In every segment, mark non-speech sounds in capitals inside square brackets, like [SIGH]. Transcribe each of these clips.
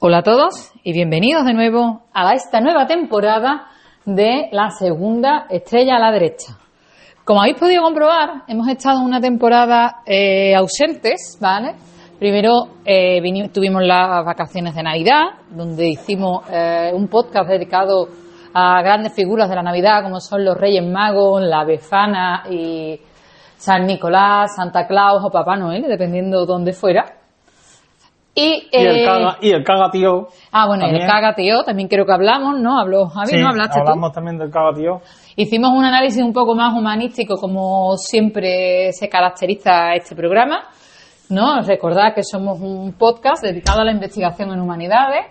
Hola a todos y bienvenidos de nuevo a esta nueva temporada de la segunda estrella a la derecha. Como habéis podido comprobar, hemos estado una temporada eh, ausentes, ¿vale? Primero eh, tuvimos las vacaciones de Navidad, donde hicimos eh, un podcast dedicado a grandes figuras de la Navidad, como son los Reyes Magos, la Befana y San Nicolás, Santa Claus o Papá Noel, dependiendo de dónde fuera. Y, el, eh, caga, y el cagatío. Ah, bueno, el cagatío también creo que hablamos, ¿no? Habló Javi, ¿no? Hablaste hablamos también del cagatío. Hicimos un análisis un poco más humanístico, como siempre se caracteriza este programa, ¿no? Recordad que somos un podcast dedicado a la investigación en humanidades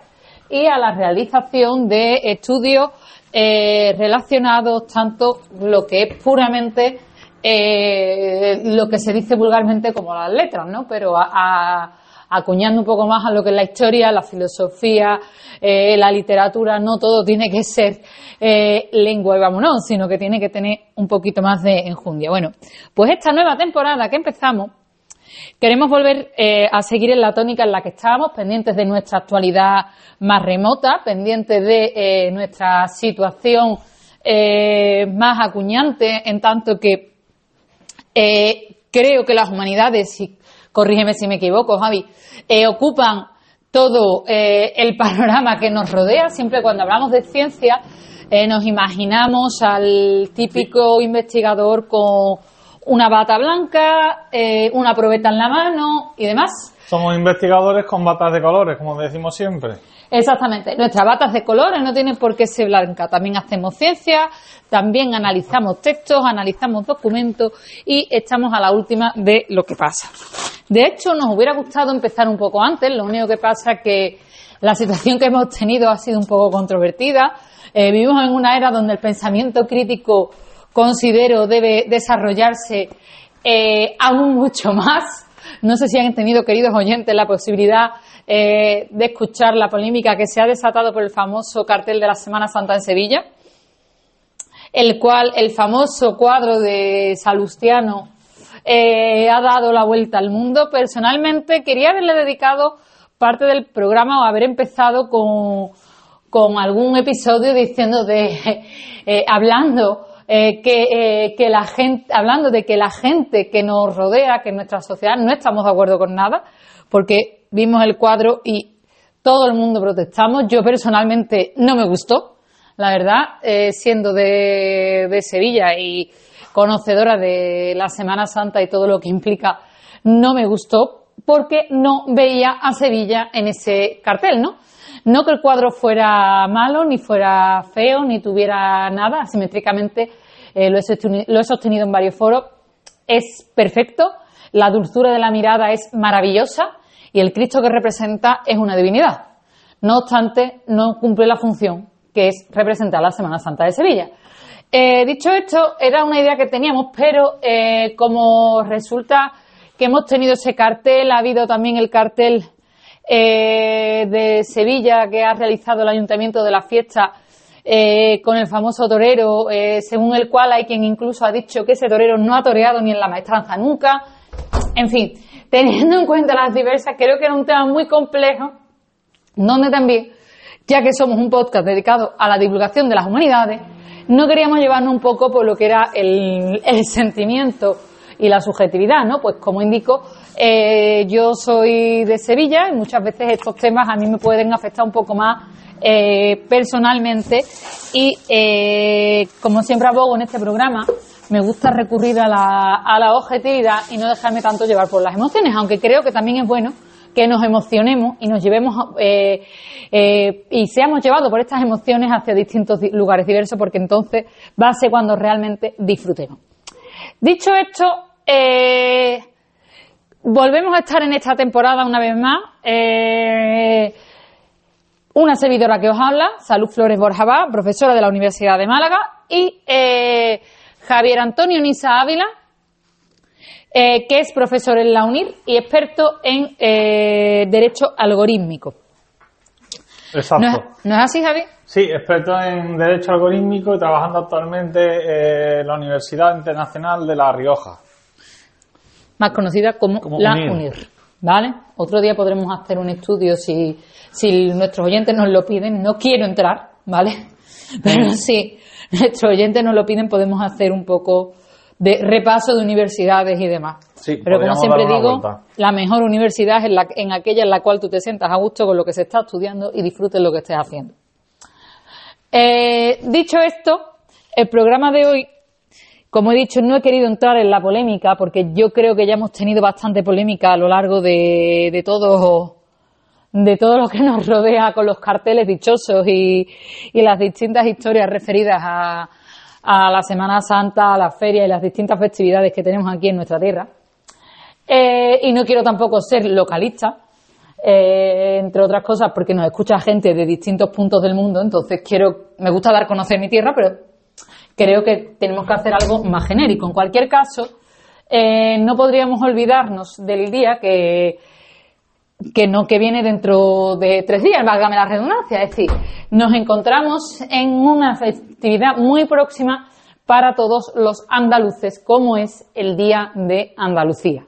y a la realización de estudios eh, relacionados tanto lo que es puramente eh, lo que se dice vulgarmente como las letras, ¿no? Pero a acuñando un poco más a lo que es la historia, la filosofía, eh, la literatura, no todo tiene que ser eh, lengua y vámonos, sino que tiene que tener un poquito más de enjundia. Bueno, pues esta nueva temporada que empezamos, queremos volver eh, a seguir en la tónica en la que estábamos, pendientes de nuestra actualidad más remota, pendientes de nuestra situación más acuñante, en tanto que creo que las humanidades, y corrígeme si me equivoco, Javi, eh, ocupan todo eh, el panorama que nos rodea. Siempre cuando hablamos de ciencia eh, nos imaginamos al típico investigador con una bata blanca, una probeta en la mano y demás. Somos investigadores con batas de colores, como decimos siempre. Exactamente. Nuestras batas de colores no tienen por qué ser blancas. También hacemos ciencia, también analizamos textos, analizamos documentos y estamos a la última de lo que pasa. De hecho, nos hubiera gustado empezar un poco antes. Lo único que pasa es que la situación que hemos tenido ha sido un poco controvertida. Eh, vivimos en una era donde el pensamiento crítico considero debe desarrollarse eh, aún mucho más. No sé si han tenido, queridos oyentes, la posibilidad eh, de escuchar la polémica que se ha desatado por el famoso cartel de la Semana Santa en Sevilla, el cual el famoso cuadro de Salustiano eh, ha dado la vuelta al mundo. Personalmente quería haberle dedicado parte del programa o haber empezado con, con algún episodio diciendo de [LAUGHS] eh, hablando que, que, la gente hablando de que la gente que nos rodea que en nuestra sociedad no estamos de acuerdo con nada porque vimos el cuadro y todo el mundo protestamos. Yo personalmente no me gustó, la verdad, eh, siendo de, de, Sevilla y conocedora de la Semana Santa y todo lo que implica, no me gustó porque no veía a Sevilla en ese cartel, ¿no? No que el cuadro fuera malo, ni fuera feo, ni tuviera nada, asimétricamente eh, lo, he sostenido en varios foros, es perfecto, la dulzura de la mirada es maravillosa, y el Cristo que representa es una divinidad. No obstante, no cumple la función que es representar la Semana Santa de Sevilla. Eh, dicho esto, era una idea que teníamos, pero eh, como resulta que hemos tenido ese cartel, ha habido también el cartel eh, de Sevilla que ha realizado el Ayuntamiento de la fiesta con el famoso torero, según el cual hay quien incluso ha dicho que ese torero no ha toreado ni en la maestranza nunca. En fin, teniendo en cuenta las diversas, creo que era un tema muy complejo, donde también, ya que somos un podcast dedicado a la divulgación de las humanidades, no queríamos llevarnos un poco por lo que era el, sentimiento y la subjetividad, ¿no? Pues como indico, eh, yo soy de Sevilla y muchas veces estos temas a mí me pueden afectar un poco más eh, personalmente y eh, como siempre abogo en este programa me gusta recurrir a la, a la objetividad y no dejarme tanto llevar por las emociones, aunque creo que también es bueno que nos emocionemos y nos llevemos eh, eh, y seamos llevados por estas emociones hacia distintos lugares diversos, porque entonces va a ser cuando realmente disfrutemos. Dicho esto, eh, volvemos a estar en esta temporada una vez más. una servidora que os habla, Salud Flores Borjabá, profesora de la Universidad de Málaga, y Javier Antonio Nisa Ávila, eh, que es profesor en la UNIR y experto en eh, Derecho Algorítmico. Exacto. ¿No es, así, Javier? Sí, experto en Derecho Algorítmico y trabajando actualmente en la Universidad Internacional de La Rioja. Más conocida como, la UNIR. ¿vale? Otro día podremos hacer un estudio si, si nuestros oyentes nos lo piden. No quiero entrar, ¿vale? [LAUGHS] Pero si nuestros oyentes nos lo piden, podemos hacer un poco de repaso de universidades y demás. Sí, Pero como siempre digo, vuelta. la mejor universidad es la, en aquella en la cual tú te sientas a gusto con lo que se está estudiando y disfrutes lo que estés haciendo. Eh, dicho esto, el programa de hoy, como he dicho, no he querido entrar en la polémica porque yo creo que ya hemos tenido bastante polémica a lo largo de, de todo de todo lo que nos rodea con los carteles dichosos y, y las distintas historias referidas a, a la Semana Santa, a la feria y las distintas festividades que tenemos aquí en nuestra tierra. Eh, y no quiero tampoco ser localista, eh, entre otras cosas porque nos escucha gente de distintos puntos del mundo, entonces quiero, me gusta dar a conocer mi tierra, pero creo que tenemos que hacer algo más genérico. En cualquier caso, eh, no podríamos olvidarnos del día que, que no que viene dentro de tres días, válgame la redundancia. Es decir, nos encontramos en una festividad muy próxima para todos los andaluces, como es el Día de Andalucía.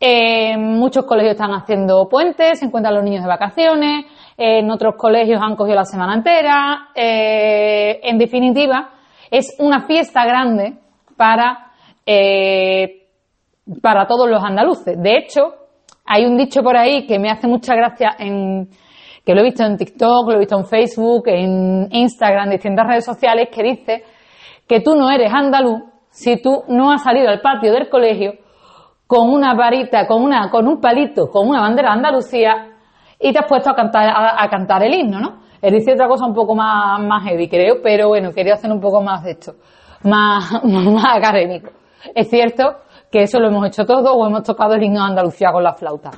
Eh, muchos colegios están haciendo puentes, se encuentran los niños de vacaciones, en otros colegios han cogido la semana entera. eh, en definitiva, es una fiesta grande para, eh, para todos los andaluces. De hecho, hay un dicho por ahí que me hace mucha gracia en, que lo he visto en TikTok, lo he visto en Facebook, en Instagram, en distintas redes sociales, que dice que tú no eres andaluz si tú no has salido al patio del colegio con una varita, con una, con un palito, con una bandera de Andalucía y te has puesto a cantar, a, cantar el himno, ¿no? Él dice otra cosa un poco más, más heavy, creo, pero bueno, quería hacer un poco más de esto, [LAUGHS] más, más académico. Es cierto que eso lo hemos hecho todos o hemos tocado el himno de Andalucía con la flauta.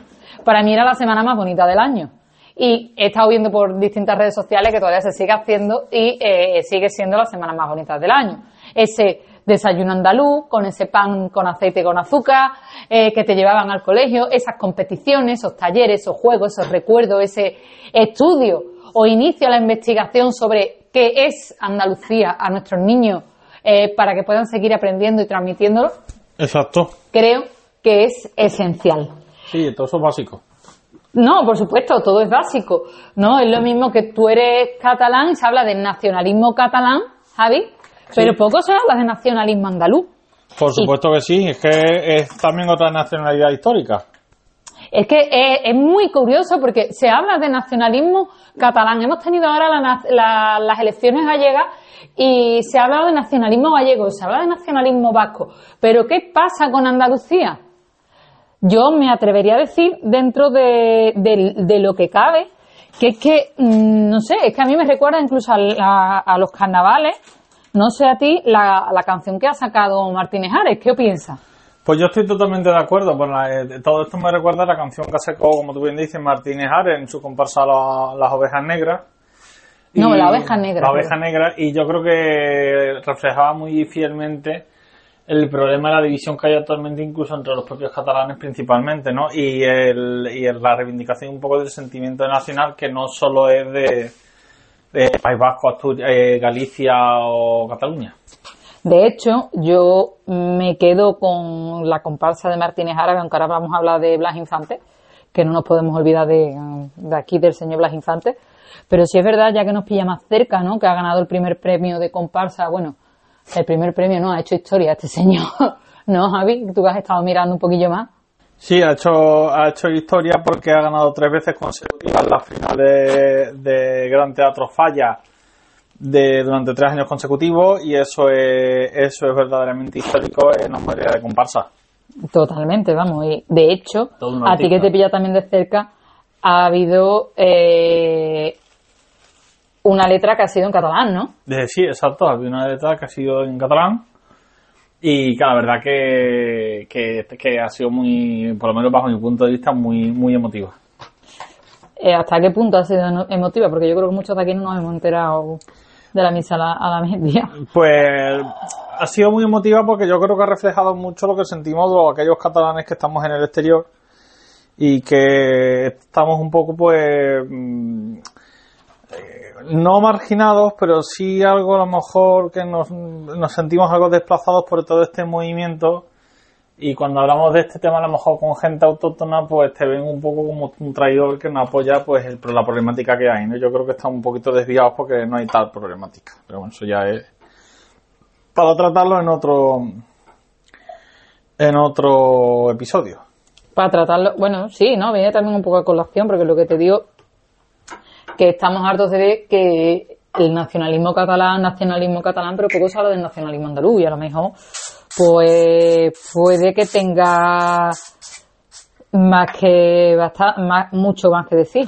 Para mí era la semana más bonita del año. Y he estado viendo por distintas redes sociales que todavía se sigue haciendo y eh, sigue siendo la semana más bonita del año. Ese desayuno andaluz, con ese pan con aceite y con azúcar, eh, que te llevaban al colegio, esas competiciones, esos talleres, esos juegos, esos recuerdos, ese estudio o inicio a la investigación sobre qué es Andalucía a nuestros niños eh, para que puedan seguir aprendiendo y transmitiéndolo, Exacto. creo que es esencial. Sí, todo eso es básico. No, por supuesto, todo es básico. No, es lo mismo que tú eres catalán y se habla del nacionalismo catalán, Javi, pero poco se habla de nacionalismo andaluz. Por supuesto que sí, es que es también otra nacionalidad histórica. Es que es, es muy curioso porque se habla de nacionalismo catalán. Hemos tenido ahora la la- las elecciones gallegas y se ha hablado de nacionalismo gallego, se habla de nacionalismo vasco. Pero ¿qué pasa con Andalucía? Yo me atrevería a decir, dentro de, de- de lo que cabe, que es que, mm, no sé, es que a mí me recuerda incluso a los carnavales, no sé a ti, la, la canción que ha sacado Martínez Ares. ¿Qué piensas? Pues yo estoy totalmente de acuerdo. Pues la- eh, todo esto me recuerda a la canción que sacó, como tú bien dices, Martínez Ares en su comparsa La- Las Ovejas Negras. No, La Oveja Negra, La Oveja. Negra, y yo creo que reflejaba muy fielmente el problema de la división que hay actualmente incluso entre los propios catalanes principalmente, ¿no? Y, el, y el- la reivindicación un poco del sentimiento nacional que no solo es de, de País Vasco, Asturias, eh, Galicia o Cataluña. De hecho, yo me quedo con la comparsa de Martínez Árabe, aunque ahora vamos a hablar de Blas Infante, que no nos podemos olvidar de, de aquí del señor Blas Infante. Pero sí es verdad, ya que nos pilla más cerca, ¿no? Que ha ganado el primer premio de comparsa. Bueno, el primer premio no, ha hecho historia este señor. [LAUGHS] ¿No, Javi? Tú que has estado mirando un poquillo más. Sí, ha hecho, ha hecho historia porque ha ganado tres veces consecutivas la final de, de Gran Teatro Falla de, durante tres años consecutivos y eso es, eso es verdaderamente histórico en la materia de comparsa. Totalmente, vamos. Y de hecho, a ti que te pilla también de cerca, ha habido eh, una letra que ha sido en catalán, ¿no? De- sí, exacto, había una letra que ha sido en catalán y que la verdad que, que, que ha sido muy, por lo menos bajo mi punto de vista, muy, muy emotiva. Eh, ¿Hasta qué punto ha sido emotiva? Porque yo creo que muchos de aquí no nos hemos enterado de la misa a la, a la media. Pues ha sido muy emotiva porque yo creo que ha reflejado mucho lo que sentimos los, aquellos catalanes que estamos en el exterior y que estamos un poco pues no marginados pero sí algo a lo mejor que nos, nos sentimos algo desplazados por todo este movimiento y cuando hablamos de este tema, a lo mejor con gente autóctona, pues te ven un poco como un traidor que no apoya pues el, la problemática que hay, ¿no? Yo creo que están un poquito desviados porque no hay tal problemática. Pero bueno, eso ya es para tratarlo en otro en otro episodio. Para tratarlo, bueno, sí, ¿no? Viene también un poco a colación, porque lo que te digo, que estamos hartos de ver que el nacionalismo catalán, nacionalismo catalán, pero poco se habla del nacionalismo andaluz y a lo mejor pues puede que tenga más que bastante, más, mucho más que decir.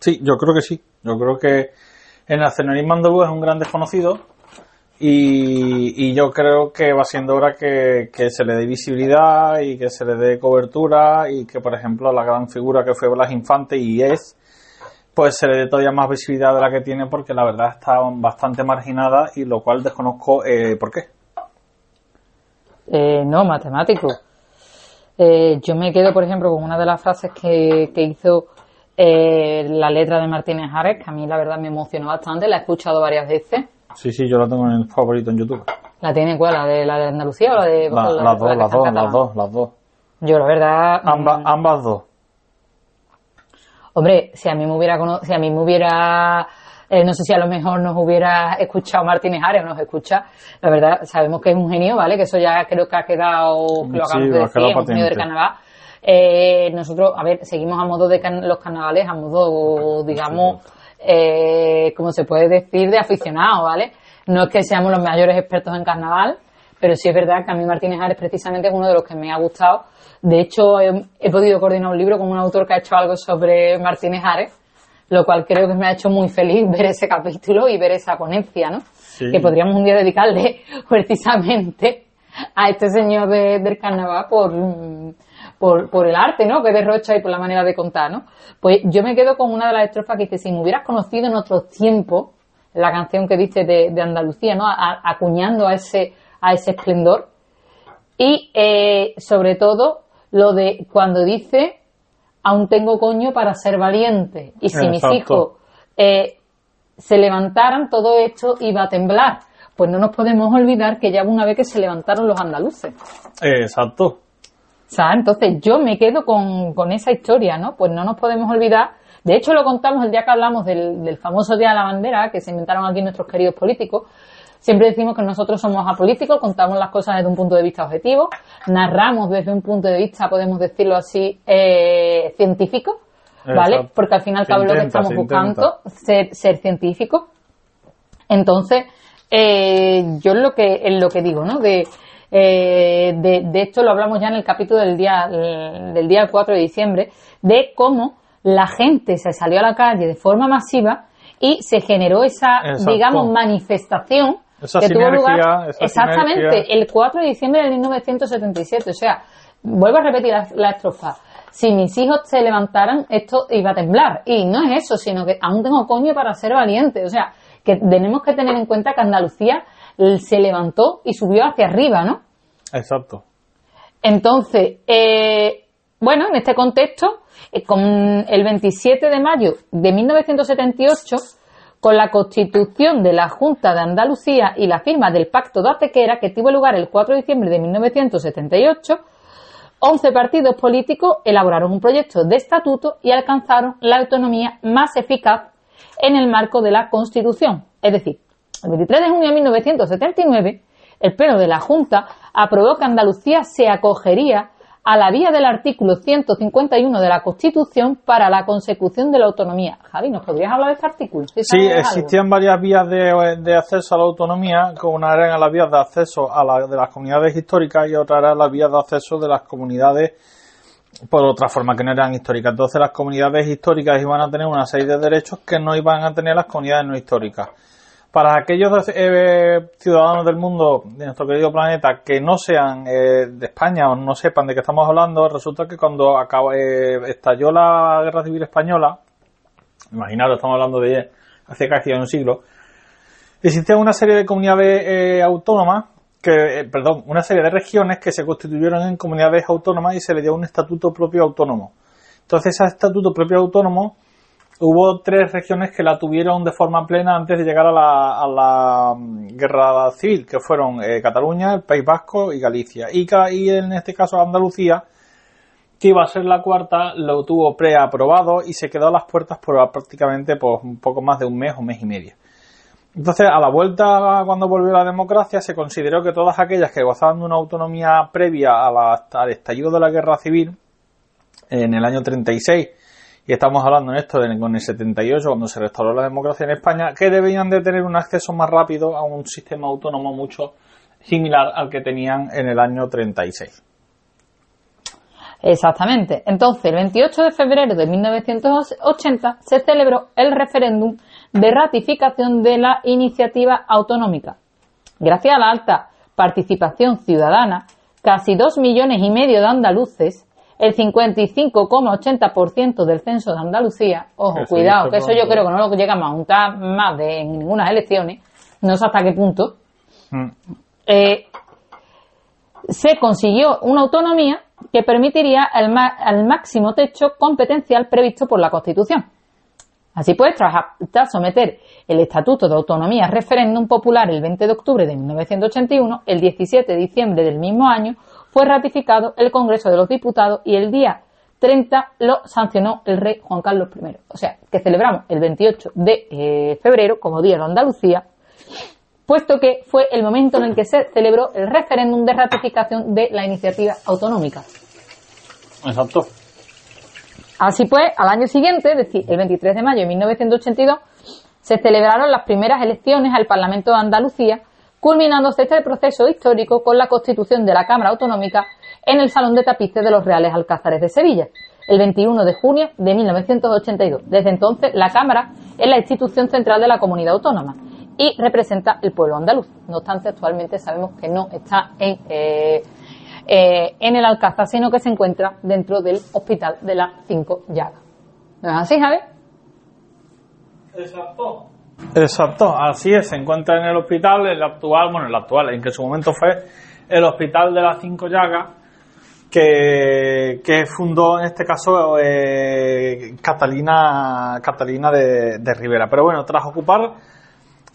Sí, yo creo que sí. Yo creo que el nacionalismo andaluz es un gran desconocido y, y yo creo que va siendo hora que, que, se le dé visibilidad y que se le dé cobertura y que, por ejemplo, la gran figura que fue Blas Infante y es, pues se le dé todavía más visibilidad de la que tiene porque la verdad está bastante marginada y lo cual desconozco eh, por qué. Eh, no, matemático. Eh, yo me quedo, por ejemplo, con una de las frases que, que hizo eh, la letra de Martínez Ares, que a mí la verdad me emocionó bastante, la he escuchado varias veces. Sí, sí, yo la tengo en el favorito en YouTube. ¿La tiene cuál? ¿La de, la de Andalucía o la de.? La, la, las dos, las dos, las dos, las dos. Yo, la verdad. Mm, ambas dos. Hombre, si a mí me hubiera. Si a mí me hubiera. eh, no sé si a lo mejor nos hubiera escuchado Martínez Ares o nos escucha. La verdad, sabemos que es un genio, ¿vale? Que eso ya creo que ha quedado. Que lo Sí, acabamos de ha decir, un genio del carnaval. Eh, nosotros, a ver, seguimos a modo de can- los carnavales, a modo, digamos, eh, como se puede decir, de aficionado, ¿vale? No es que seamos los mayores expertos en carnaval, pero sí es verdad que a mí Martínez Ares precisamente es uno de los que me ha gustado. De hecho, he, he podido coordinar un libro con un autor que ha hecho algo sobre Martínez Ares, lo cual creo que me ha hecho muy feliz [LAUGHS] ver ese capítulo y ver esa ponencia, ¿no? Sí. Que podríamos un día dedicarle [LAUGHS] precisamente a este señor de- del carnaval por, por, por el arte, ¿no? Que derrocha y por la manera de contar, ¿no? Pues yo me quedo con una de las estrofas que dice, si me hubieras conocido en otros tiempos, la canción que dice de, de Andalucía, ¿no? A- acuñando a ese, a ese esplendor. Y eh, sobre todo lo de cuando dice, aún tengo coño para ser valiente. Y si mis hijos eh, se levantaran, todo esto iba a temblar. Pues no nos podemos olvidar que ya una vez que se levantaron los andaluces. Exacto. O sea, entonces yo me quedo con, con esa historia, ¿no? Pues no nos podemos olvidar. De hecho, lo contamos el día que hablamos del, del famoso Día de la Bandera, que se inventaron aquí nuestros queridos políticos. Siempre decimos que nosotros somos apolíticos, contamos las cosas desde un punto de vista objetivo, narramos desde un punto de vista, podemos decirlo así, eh, científico, ¿vale? Exacto. Porque al fin y al Se cabo lo que estamos buscando ser, ser científicos. Entonces, eh, yo lo que, es lo que digo, ¿no? De, eh, de, de esto lo hablamos ya en el capítulo del día, del día 4 de diciembre, de cómo la gente se salió a la calle de forma masiva y se generó esa, Exacto. digamos, manifestación Esa que tuvo lugar esa exactamente sinergia. el 4 de diciembre de 1977. O sea, vuelvo a repetir la, la estrofa. Si mis hijos se levantaran, esto iba a temblar. Y no es eso, sino que aún tengo coño para ser valiente. O sea, que tenemos que tener en cuenta que Andalucía se levantó y subió hacia arriba, ¿no? Exacto. Entonces, eh, bueno, en este contexto, eh, con el 27 de mayo de 1978, con la constitución de la Junta de Andalucía y la firma del Pacto de Atequera, que tuvo lugar el 4 de diciembre de 1978, 11 partidos políticos elaboraron un proyecto de estatuto y alcanzaron la autonomía más eficaz en el marco de la Constitución. Es decir, el 23 de junio de 1979, el Pleno de la Junta aprobó que Andalucía se acogería a la vía del artículo 151 de la Constitución para la consecución de la autonomía. Javi, ¿nos podrías hablar de este artículo? Sí, existían varias vías de, de acceso a la autonomía, que una eran las vías de acceso a la, de las comunidades históricas y otra eran las vías de acceso de las comunidades por otra forma que no eran históricas. Entonces las comunidades históricas iban a tener una serie de derechos que no iban a tener las comunidades no históricas. Para aquellos eh, ciudadanos del mundo, de nuestro querido planeta, que no sean eh, de España o no sepan de qué estamos hablando, resulta que cuando eh, estalló la Guerra Civil Española, imaginaros, estamos hablando de hace casi un siglo, existía una serie de comunidades eh, autónomas, que, eh, perdón, una serie de regiones que se constituyeron en comunidades autónomas y se le dio un estatuto propio autónomo. Entonces, ese estatuto propio autónomo hubo tres regiones que la tuvieron de forma plena antes de llegar a la, mm, guerra civil, que fueron eh, Cataluña, el País Vasco y Galicia. Y, en este caso Andalucía, que iba a ser la cuarta, lo tuvo preaprobado y se quedó a las puertas por prácticamente pues, un poco más de un mes o mes y medio. Entonces, a la vuelta, cuando volvió la democracia, se consideró que todas aquellas que gozaban de una autonomía previa al estallido de la guerra civil, en el año 36, y estamos hablando en esto de, con el 78, cuando se restauró la democracia en España, que debían de tener un acceso más rápido a un sistema autónomo mucho similar al que tenían en el año 36. Exactamente. Entonces, el 28 de febrero de 1980 se celebró el referéndum de ratificación de la iniciativa autonómica. Gracias a la alta participación ciudadana, casi dos millones y medio de andaluces, el 55,80% del censo de Andalucía, ojo, cuidado, que eso yo creo que no lo llegamos a juntar más de en ninguna elecciones, no sé hasta qué punto, mm. eh, se consiguió una autonomía que permitiría el, máximo techo competencial previsto por la Constitución. Así pues, tras, someter el Estatuto de Autonomía a referéndum popular el 20 de octubre de 1981, el 17 de diciembre del mismo año fue ratificado el Congreso de los Diputados y el día 30 lo sancionó el rey Juan Carlos I. O sea, que celebramos el 28 de eh, febrero como Día de Andalucía puesto que fue el momento en el que se celebró el referéndum de ratificación de la iniciativa autonómica. Exacto. Así pues, al año siguiente, es decir, el 23 de mayo de 1982, se celebraron las primeras elecciones al Parlamento de Andalucía, culminándose este proceso histórico con la constitución de la Cámara Autonómica en el Salón de Tapices de los Reales Alcázares de Sevilla, el 21 de junio de 1982. Desde entonces, la Cámara es la institución central de la comunidad autónoma y representa el pueblo andaluz. No obstante, actualmente sabemos que no está en, eh, eh, en el Alcázar, sino que se encuentra dentro del Hospital de las Cinco Llagas. ¿No es así, Javier? Exacto, así es, se encuentra en el hospital, el actual, bueno, el actual, en que en su momento fue el Hospital de las Cinco Llagas, que, fundó en este caso eh, Catalina, Catalina de, de Rivera. Pero bueno, tras ocupar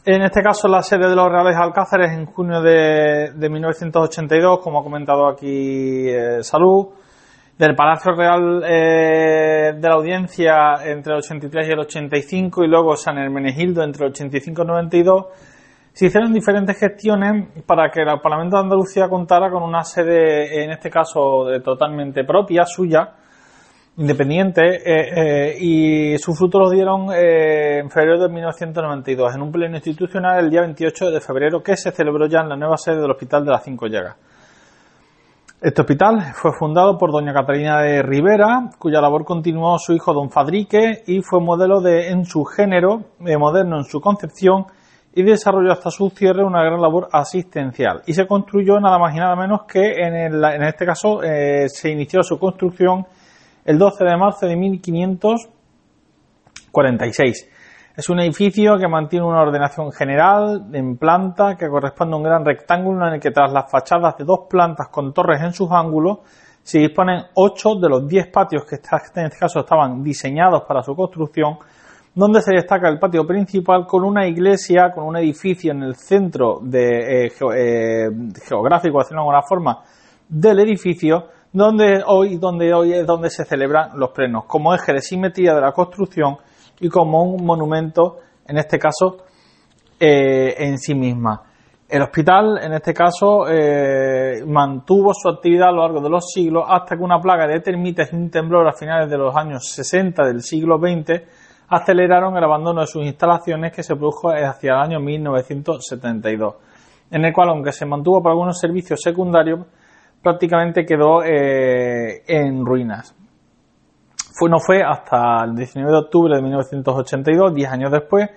en este caso, la sede de los Reales Alcázares en junio de, 1982, como ha comentado aquí eh, Salud, del Palacio Real eh, de la Audiencia entre el 83 y el 85 y luego San Hermenegildo entre el 85 y el 92, se hicieron diferentes gestiones para que el Parlamento de Andalucía contara con una sede, en este caso, totalmente propia, suya, independiente eh, eh, y su fruto lo dieron eh, en febrero de 1992 en un pleno institucional el día 28 de febrero que se celebró ya en la nueva sede del Hospital de las Cinco Llagas. Este hospital fue fundado por doña Catalina de Rivera, cuya labor continuó su hijo don Fadrique y fue modelo de, en su género, moderno en su concepción y desarrolló hasta su cierre una gran labor asistencial. Y se construyó nada más y nada menos que en, en este caso se inició su construcción el 12 de marzo de 1546. Es un edificio que mantiene una ordenación general en planta que corresponde a un gran rectángulo en el que tras las fachadas de dos plantas con torres en sus ángulos se disponen ocho de los diez patios que en este caso estaban diseñados para su construcción, donde se destaca el patio principal con una iglesia, con un edificio en el centro de, eh, eh, geográfico, de alguna forma, del edificio, donde hoy, donde hoy es donde se celebran los plenos, como eje de simetría de la construcción y como un monumento, en este caso, eh, en sí misma. El hospital, en este caso, eh, mantuvo su actividad a lo largo de los siglos hasta que una plaga de termitas y un temblor a finales de los años 60 del siglo XX aceleraron el abandono de sus instalaciones que se produjo hacia el año 1972, en el cual, aunque se mantuvo para algunos servicios secundarios, prácticamente quedó eh, en ruinas. No fue hasta el 19 de octubre de 1982, 10 años después,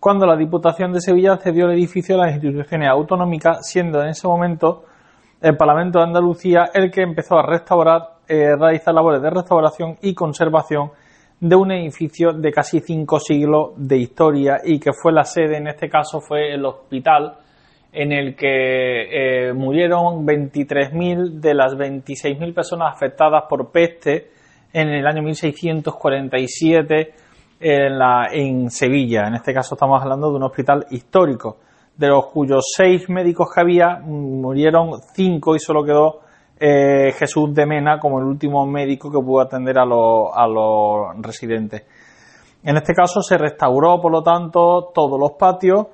cuando la Diputación de Sevilla cedió el edificio a las instituciones autonómicas, siendo en ese momento el Parlamento de Andalucía el que empezó a restaurar, eh, realizar labores de restauración y conservación de un edificio de casi cinco siglos de historia y que fue la sede, en este caso fue el hospital en el que eh, murieron 23.000 de las 26.000 personas afectadas por peste en el año 1647 en, la, en Sevilla. En este caso estamos hablando de un hospital histórico, de los cuyos seis médicos que había murieron cinco y solo quedó eh, Jesús de Mena como el último médico que pudo atender a a los residentes. En este caso se restauró, por lo tanto, todos los patios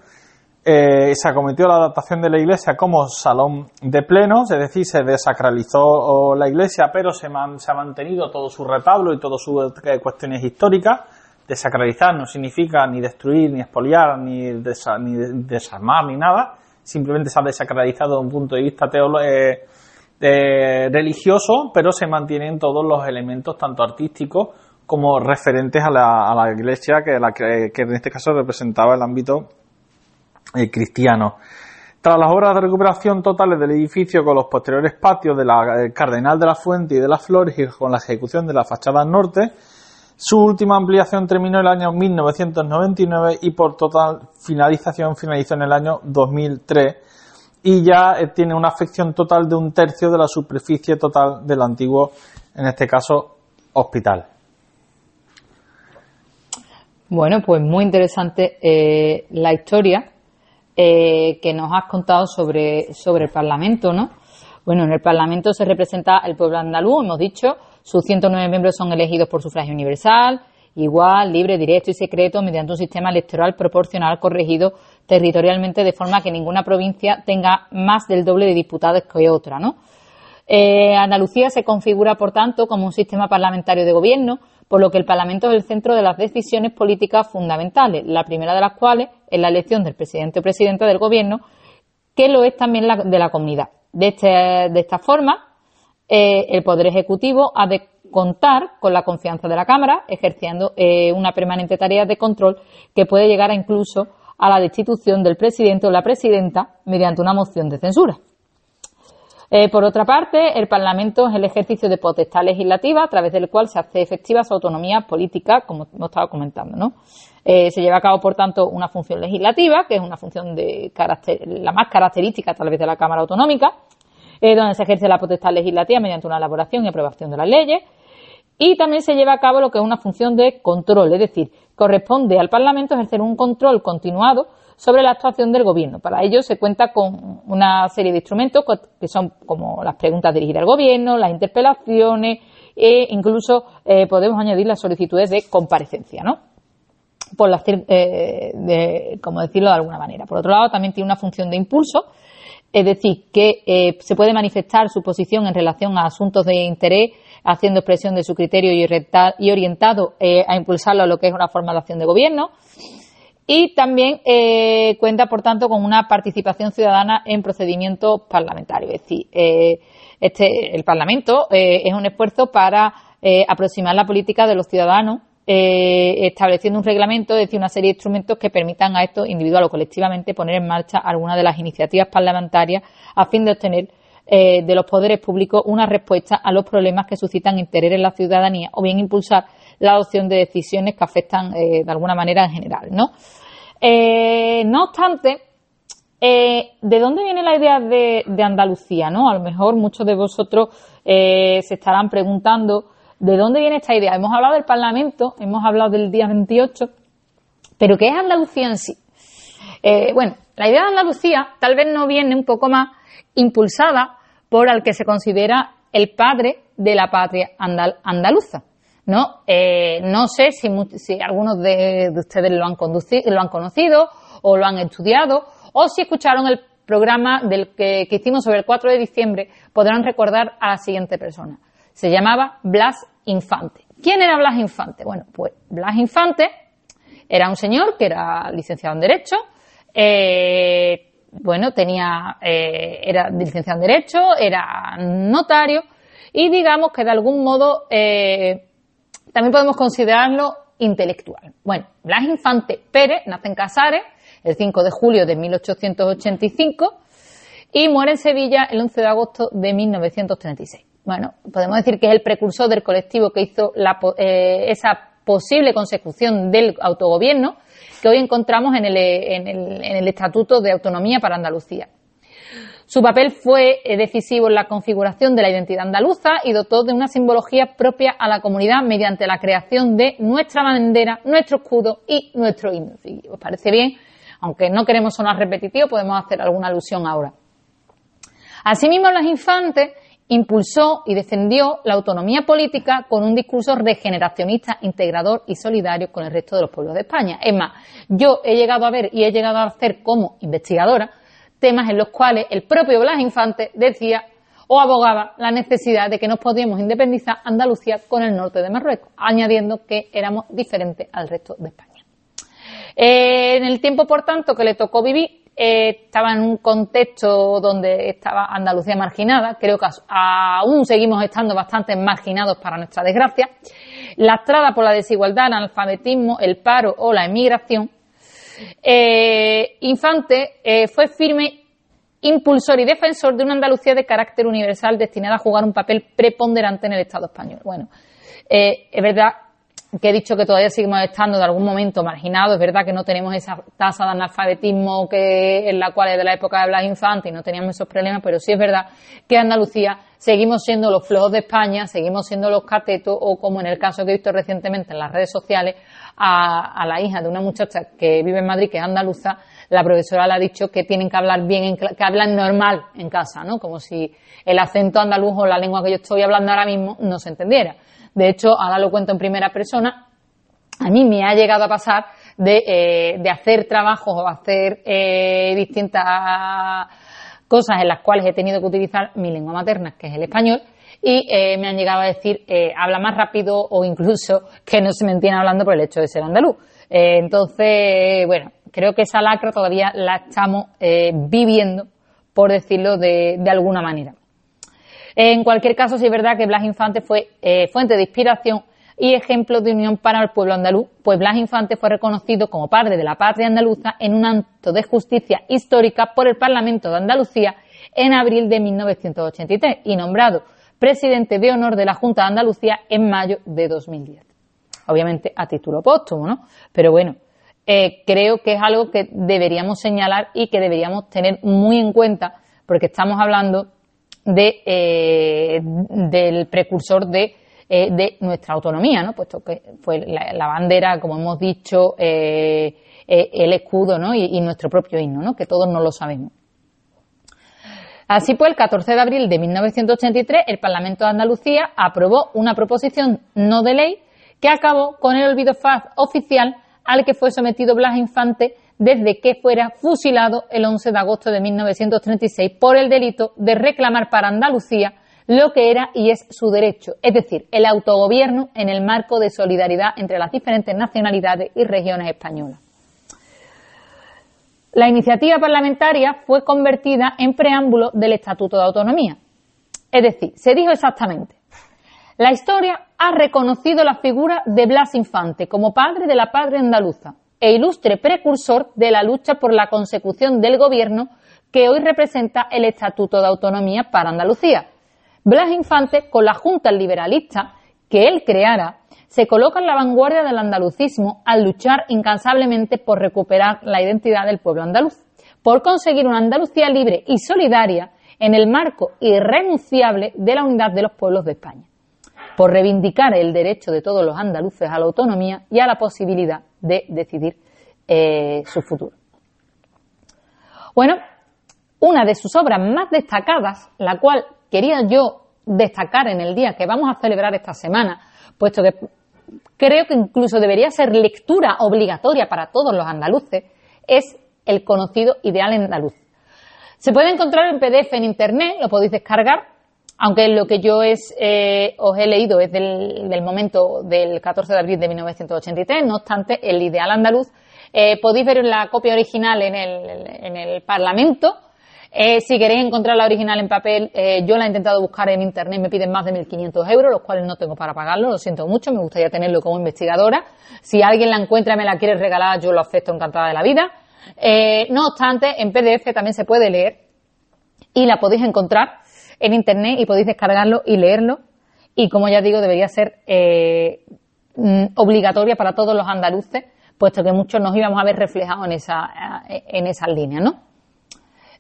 eh, se acometió la adaptación de la iglesia como salón de plenos, es decir, se desacralizó la iglesia, pero se, ha mantenido todo su retablo y todas sus eh, cuestiones históricas. Desacralizar no significa ni destruir, ni expoliar, ni, desarmar, ni nada. Simplemente se ha desacralizado desde un punto de vista eh, religioso, pero se mantienen todos los elementos, tanto artísticos como referentes a la, iglesia, que, la, que en este caso representaba el ámbito eh, cristiano. Tras las obras de recuperación totales del edificio con los posteriores patios de la eh, Cardenal de la Fuente y de las Flores y con la ejecución de la fachada norte, su última ampliación terminó en el año 1999 y por total finalización finalizó en el año 2003 y ya eh, tiene una afección total de un tercio de la superficie total del antiguo, en este caso, hospital. Bueno, pues muy interesante la historia eh, que nos has contado sobre, sobre el Parlamento, ¿no? Bueno, en el Parlamento se representa el pueblo andaluz, hemos dicho, sus 109 miembros son elegidos por sufragio universal, igual, libre, directo y secreto, mediante un sistema electoral proporcional corregido territorialmente de forma que ninguna provincia tenga más del doble de diputados que otra, ¿no? Eh, Andalucía se configura, por tanto, como un sistema parlamentario de gobierno por lo que el Parlamento es el centro de las decisiones políticas fundamentales, la primera de las cuales es la elección del presidente o presidenta del Gobierno, que lo es también la, de la comunidad. De, este, de esta forma, eh, el Poder Ejecutivo ha de contar con la confianza de la Cámara, ejerciendo eh, una permanente tarea de control que puede llegar incluso a la destitución del presidente o la presidenta mediante una moción de censura. Eh, por otra parte, el Parlamento es el ejercicio de potestad legislativa a través del cual se hace efectiva su autonomía política, como hemos estado comentando, ¿no? Eh, se lleva a cabo, por tanto, una función legislativa, que es una función de carácter, la más característica tal vez de la Cámara Autonómica, eh, donde se ejerce la potestad legislativa mediante una elaboración y aprobación de las leyes. Y también se lleva a cabo lo que es una función de control, es decir, corresponde al Parlamento ejercer un control continuado sobre la actuación del gobierno. Para ello se cuenta con una serie de instrumentos que son como las preguntas dirigidas al gobierno, las interpelaciones e incluso eh, podemos añadir las solicitudes de comparecencia, ¿no? Por las, eh, de, como decirlo de alguna manera. Por otro lado, también tiene una función de impulso, es decir, que eh, se puede manifestar su posición en relación a asuntos de interés, haciendo expresión de su criterio y orientado a impulsarlo a lo que es una acción de gobierno y también eh, cuenta, por tanto, con una participación ciudadana en procedimientos parlamentarios. Es decir, eh, este, el Parlamento eh, es un esfuerzo para aproximar la política de los ciudadanos, estableciendo un reglamento, es decir, una serie de instrumentos que permitan a estos, individual o colectivamente, poner en marcha algunas de las iniciativas parlamentarias a fin de obtener de los poderes públicos una respuesta a los problemas que suscitan interés en la ciudadanía o bien impulsar la adopción de decisiones que afectan de alguna manera en general, ¿no? Eh, no obstante, eh, ¿de dónde viene la idea de, Andalucía? ¿no? A lo mejor muchos de vosotros eh, se estarán preguntando ¿de dónde viene esta idea? Hemos hablado del Parlamento, hemos hablado del día 28, pero ¿qué es Andalucía en sí? bueno, la idea de Andalucía tal vez no viene un poco más impulsada por al que se considera el padre de la patria andaluza, ¿no? Eh, no sé si, algunos de, ustedes lo han, lo han conocido o lo han estudiado o si escucharon el programa del que, hicimos sobre el 4 de diciembre, podrán recordar a la siguiente persona. Se llamaba Blas Infante. ¿Quién era Blas Infante? Bueno, pues Blas Infante era un señor que era licenciado en Derecho, eh, bueno, tenía, eh, era licenciado en Derecho, era notario y digamos que de algún modo también podemos considerarlo intelectual. Bueno, Blas Infante Pérez nace en Casares el 5 de julio de 1885 y muere en Sevilla el 11 de agosto de 1936. Bueno, podemos decir que es el precursor del colectivo que hizo eh, esa posible consecución del autogobierno que hoy encontramos en el Estatuto de Autonomía para Andalucía. Su papel fue eh, decisivo en la configuración de la identidad andaluza y dotó de una simbología propia a la comunidad mediante la creación de nuestra bandera, nuestro escudo y nuestro himno. Os parece bien, aunque no queremos sonar repetitivo, podemos hacer alguna alusión ahora. Asimismo, Blas Infantes impulsó y defendió la autonomía política con un discurso regeneracionista, integrador y solidario con el resto de los pueblos de España. Es más, yo he llegado a ver y he llegado a hacer como investigadora temas en los cuales el propio Blas Infante decía o abogaba la necesidad de que nos podíamos independizar Andalucía con el norte de Marruecos, añadiendo que éramos diferentes al resto de España. Eh, en el tiempo, por tanto, que le tocó vivir, eh, estaba en un contexto donde estaba Andalucía marginada, creo que aún seguimos estando bastante marginados para nuestra desgracia, lastrada por la desigualdad, el analfabetismo, el paro o la emigración, eh, Infante eh, fue firme impulsor y defensor de una Andalucía de carácter universal destinada a jugar un papel preponderante en el Estado español. Bueno, eh, es verdad que he dicho que todavía seguimos estando de algún momento marginados, es verdad que no tenemos esa tasa de analfabetismo que en la cual es de la época de Blas Infante y no teníamos esos problemas, pero sí es verdad que Andalucía seguimos siendo los flojos de España, seguimos siendo los catetos o como en el caso que he visto recientemente en las redes sociales, a, la hija de una muchacha que vive en Madrid, que es andaluza, la profesora le ha dicho que tienen que hablar bien, que hablan normal en casa, ¿no? Como si el acento andaluz o la lengua que yo estoy hablando ahora mismo no se entendiera. De hecho, ahora lo cuento en primera persona, a mí me ha llegado a pasar de, eh, hacer trabajos o hacer eh, distintas cosas en las cuales he tenido que utilizar mi lengua materna, que es el español, y eh, me han llegado a decir, habla más rápido o incluso que no se me entiende hablando por el hecho de ser andaluz. Entonces, bueno, creo que esa lacra todavía la estamos viviendo, por decirlo de, de, alguna manera. En cualquier caso, sí es verdad que Blas Infante fue fuente de inspiración y ejemplo de unión para el pueblo andaluz, pues Blas Infante fue reconocido como padre de la patria andaluza en un acto de justicia histórica por el Parlamento de Andalucía en abril de 1983 y nombrado presidente de honor de la Junta de Andalucía en mayo de 2010. Obviamente a título póstumo, ¿no? Pero bueno, eh, creo que es algo que deberíamos señalar y que deberíamos tener muy en cuenta porque estamos hablando de, eh, del precursor de, eh, de, nuestra autonomía, ¿no? Puesto que fue la, bandera, como hemos dicho, el escudo, ¿no? Y, y, nuestro propio himno, ¿no? Que todos no lo sabemos. Así pues, el 14 de abril de 1983, el Parlamento de Andalucía aprobó una proposición no de ley que acabó con el olvido oficial al que fue sometido Blas Infante desde que fuera fusilado el 11 de agosto de 1936 por el delito de reclamar para Andalucía lo que era y es su derecho, es decir, el autogobierno en el marco de solidaridad entre las diferentes nacionalidades y regiones españolas. La iniciativa parlamentaria fue convertida en preámbulo del Estatuto de Autonomía. Es decir, se dijo exactamente, la historia ha reconocido la figura de Blas Infante como padre de la patria andaluza e ilustre precursor de la lucha por la consecución del gobierno que hoy representa el Estatuto de Autonomía para Andalucía. Blas Infante, con la Junta Liberalista que él creara, se coloca en la vanguardia del andalucismo al luchar incansablemente por recuperar la identidad del pueblo andaluz, por conseguir una Andalucía libre y solidaria en el marco irrenunciable de la unidad de los pueblos de España, por reivindicar el derecho de todos los andaluces a la autonomía y a la posibilidad de decidir eh, su futuro. Bueno, una de sus obras más destacadas, la cual quería yo destacar en el día que vamos a celebrar esta semana, puesto que creo que incluso debería ser lectura obligatoria para todos los andaluces, es el conocido Ideal Andaluz. Se puede encontrar en PDF en Internet, lo podéis descargar, aunque lo que yo es, eh, os he leído es del, momento del 14 de abril de 1983, no obstante, el Ideal Andaluz, eh, podéis ver la copia original en el, en el Parlamento, eh, si queréis encontrar la original en papel, yo la he intentado buscar en internet, me piden más de 1.500 euros, los cuales no tengo para pagarlo, lo siento mucho, me gustaría tenerlo como investigadora. Si alguien la encuentra y me la quiere regalar, yo lo acepto encantada de la vida. No obstante, en PDF también se puede leer y la podéis encontrar en internet y podéis descargarlo y leerlo. Y como ya digo, debería ser mm, obligatoria para todos los andaluces, puesto que muchos nos íbamos a ver reflejados en esa, en esas líneas, ¿no?